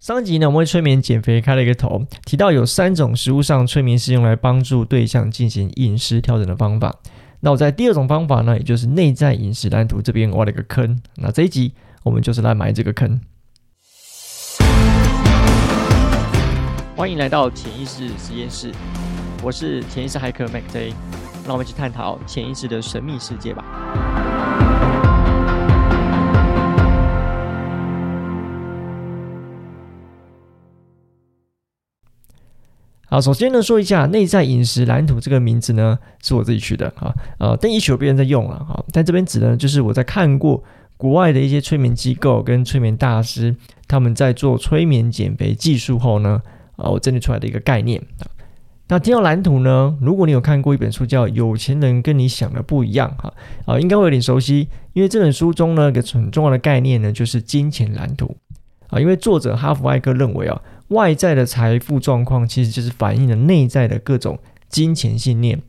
上集呢，我们为催眠减肥开了一个头，提到有三种食物上催眠是用来帮助对象进行饮食调整的方法。那我在第二种方法呢，也就是内在饮食蓝图这边挖了一个坑。那这一集我们就是来埋这个坑。欢迎来到潜意识实验室，我是潜意识骇客 Mac Day，让我们去探讨潜意识的神秘世界吧。好，首先呢，说一下内在饮食蓝图这个名字呢，是我自己取的啊，呃，但也许有别人在用了哈，但这边指的就是我在看过国外的一些催眠机构跟催眠大师，他们在做催眠减肥技术后呢，啊，我整理出来的一个概念。那听到蓝图呢，如果你有看过一本书叫《有钱人跟你想的不一样》哈，啊，应该会有点熟悉，因为这本书中呢，一个很重要的概念呢，就是金钱蓝图啊，因为作者哈佛艾克认为啊。外在的财富状况其实就是反映了内在的各种金钱信念。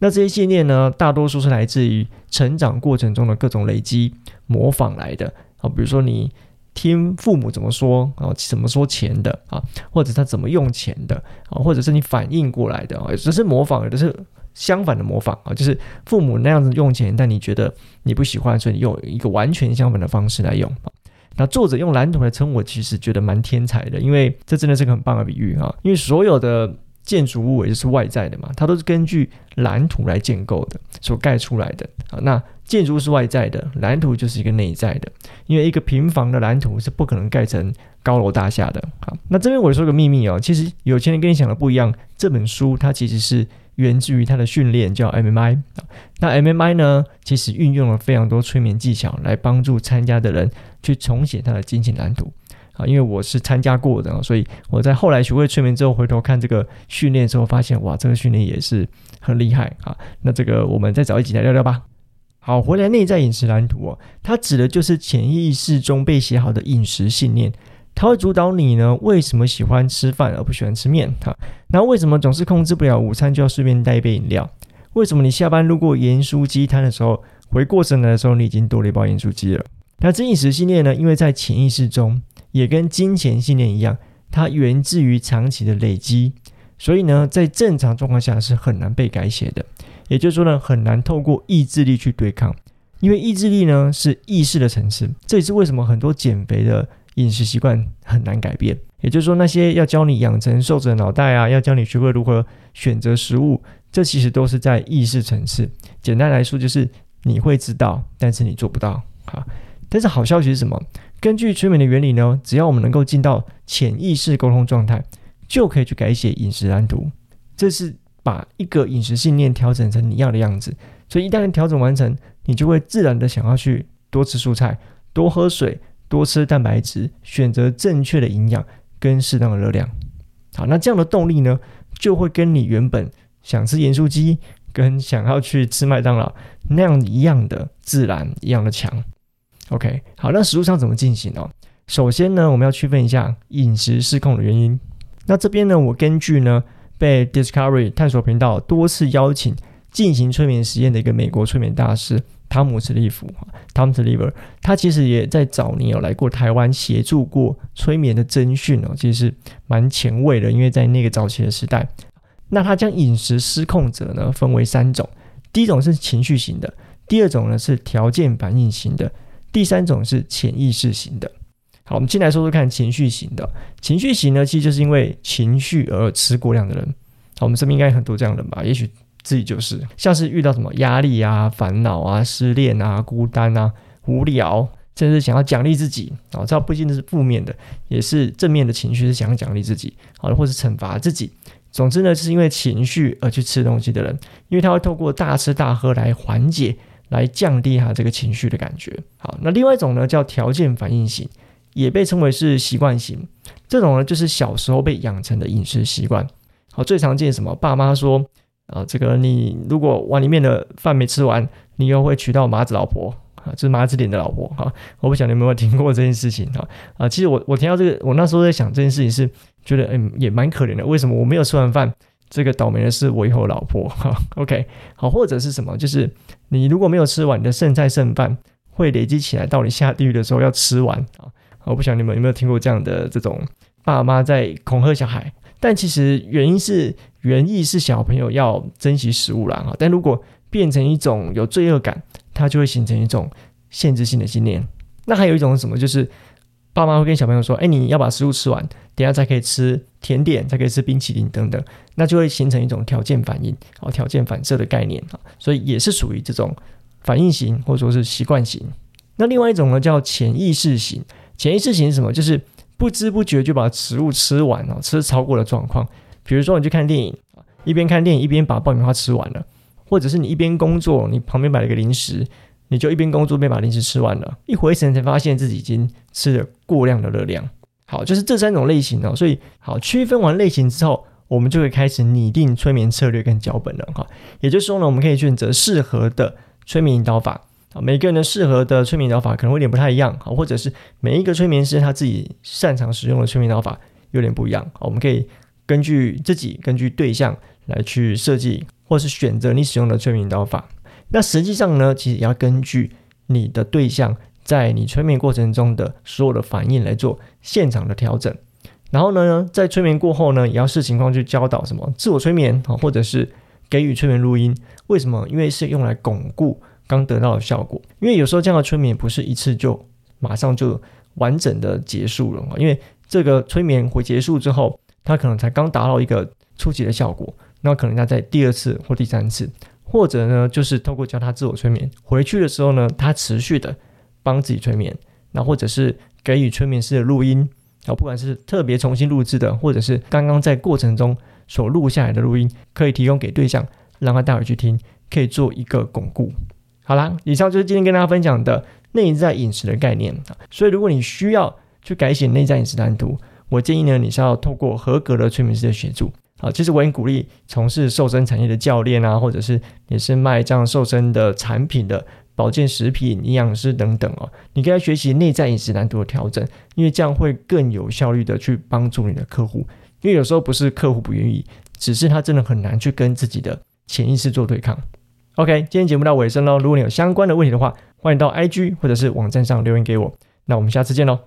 那这些信念呢，大多数是来自于成长过程中的各种累积、模仿来的啊。比如说你听父母怎么说啊，怎么说钱的啊，或者他怎么用钱的啊，或者是你反应过来的啊，只是模仿，有的是相反的模仿啊，就是父母那样子用钱，但你觉得你不喜欢，所以你用一个完全相反的方式来用。那作者用蓝图来称我，其实觉得蛮天才的，因为这真的是个很棒的比喻啊！因为所有的建筑物也就是外在的嘛，它都是根据蓝图来建构的，所盖出来的啊。那建筑物是外在的，蓝图就是一个内在的，因为一个平房的蓝图是不可能盖成高楼大厦的。好，那这边我说个秘密哦，其实有钱人跟你想的不一样，这本书它其实是。源自于他的训练叫 MMI，那 MMI 呢，其实运用了非常多催眠技巧来帮助参加的人去重写他的金钱蓝图啊。因为我是参加过的，所以我在后来学会催眠之后，回头看这个训练之后，发现哇，这个训练也是很厉害啊。那这个我们再找一集来聊聊吧。好，回来内在饮食蓝图哦，它指的就是潜意识中被写好的饮食信念。它会主导你呢？为什么喜欢吃饭而不喜欢吃面？哈，那为什么总是控制不了午餐就要顺便带一杯饮料？为什么你下班路过盐酥鸡摊的时候，回过神来的时候你已经多了一包盐酥鸡了？那这饮食信念呢？因为在潜意识中也跟金钱信念一样，它源自于长期的累积，所以呢，在正常状况下是很难被改写的。也就是说呢，很难透过意志力去对抗，因为意志力呢是意识的层次。这也是为什么很多减肥的。饮食习惯很难改变，也就是说，那些要教你养成瘦子的脑袋啊，要教你学会如何选择食物，这其实都是在意识层次。简单来说，就是你会知道，但是你做不到。好，但是好消息是什么？根据催眠的原理呢，只要我们能够进到潜意识沟通状态，就可以去改写饮食蓝图。这是把一个饮食信念调整成你要的样子。所以一旦调整完成，你就会自然的想要去多吃蔬菜，多喝水。多吃蛋白质，选择正确的营养跟适当的热量。好，那这样的动力呢，就会跟你原本想吃盐酥鸡跟想要去吃麦当劳那样一样的自然，一样的强。OK，好，那食物上怎么进行呢？首先呢，我们要区分一下饮食失控的原因。那这边呢，我根据呢被 Discovery 探索频道多次邀请进行催眠实验的一个美国催眠大师。汤姆·斯利夫，Tom s l i v e r 他其实也在早年有来过台湾协助过催眠的征训哦，其实是蛮前卫的，因为在那个早期的时代，那他将饮食失控者呢分为三种，第一种是情绪型的，第二种呢是条件反应型的，第三种是潜意识型的。好，我们先来说说看情绪型的，情绪型呢其实就是因为情绪而吃过量的人，好，我们身边应该很多这样的人吧，也许。自己就是，像是遇到什么压力啊、烦恼啊、失恋啊、孤单啊、无聊，甚至想要奖励自己啊，这不一定是负面的，也是正面的情绪，是想要奖励自己，好，或是惩罚自己。总之呢，是因为情绪而去吃东西的人，因为他会透过大吃大喝来缓解、来降低他这个情绪的感觉。好，那另外一种呢，叫条件反应型，也被称为是习惯型。这种呢，就是小时候被养成的饮食习惯。好，最常见什么？爸妈说。啊，这个你如果碗里面的饭没吃完，你又会娶到麻子老婆啊，就是麻子脸的老婆哈。我不晓得你有没有听过这件事情啊？啊，其实我我听到这个，我那时候在想这件事情是觉得嗯也蛮可怜的。为什么我没有吃完饭，这个倒霉的是我以后老婆哈？OK，好，或者是什么？就是你如果没有吃完你的剩菜剩饭，会累积起来，到你下地狱的时候要吃完啊。我不晓得你们有没有听过这样的这种爸妈在恐吓小孩，但其实原因是原意是小朋友要珍惜食物啦哈，但如果变成一种有罪恶感，它就会形成一种限制性的信念。那还有一种是什么？就是爸妈会跟小朋友说：“哎，你要把食物吃完，等下才可以吃甜点，才可以吃冰淇淋等等。”那就会形成一种条件反应，哦，条件反射的概念啊，所以也是属于这种反应型或者说是习惯型。那另外一种呢，叫潜意识型。潜意识型是什么？就是不知不觉就把食物吃完了，吃超过的状况。比如说，你去看电影，一边看电影一边把爆米花吃完了，或者是你一边工作，你旁边买了一个零食，你就一边工作边把零食吃完了，一回神才发现自己已经吃了过量的热量。好，就是这三种类型哦。所以，好区分完类型之后，我们就会开始拟定催眠策略跟脚本了哈。也就是说呢，我们可以选择适合的催眠引导法。每个人的适合的催眠疗法可能会有点不太一样，好，或者是每一个催眠师他自己擅长使用的催眠疗法有点不一样，好，我们可以根据自己根据对象来去设计，或是选择你使用的催眠疗法。那实际上呢，其实也要根据你的对象在你催眠过程中的所有的反应来做现场的调整。然后呢，在催眠过后呢，也要视情况去教导什么自我催眠啊，或者是给予催眠录音。为什么？因为是用来巩固。刚得到的效果，因为有时候这样的催眠不是一次就马上就完整的结束了，因为这个催眠会结束之后，他可能才刚达到一个初级的效果，那可能他在第二次或第三次，或者呢就是透过教他自我催眠回去的时候呢，他持续的帮自己催眠，那或者是给予催眠师的录音，啊，不管是特别重新录制的，或者是刚刚在过程中所录下来的录音，可以提供给对象，让他带回去听，可以做一个巩固。好啦，以上就是今天跟大家分享的内在饮食的概念。所以，如果你需要去改写内在饮食蓝图，我建议呢，你是要透过合格的催眠师的协助啊。其实我很鼓励从事瘦身产业的教练啊，或者是也是卖这样瘦身的产品的保健食品营养师等等哦，你可以学习内在饮食蓝图的调整，因为这样会更有效率的去帮助你的客户。因为有时候不是客户不愿意，只是他真的很难去跟自己的潜意识做对抗。OK，今天节目到尾声喽。如果你有相关的问题的话，欢迎到 IG 或者是网站上留言给我。那我们下次见喽。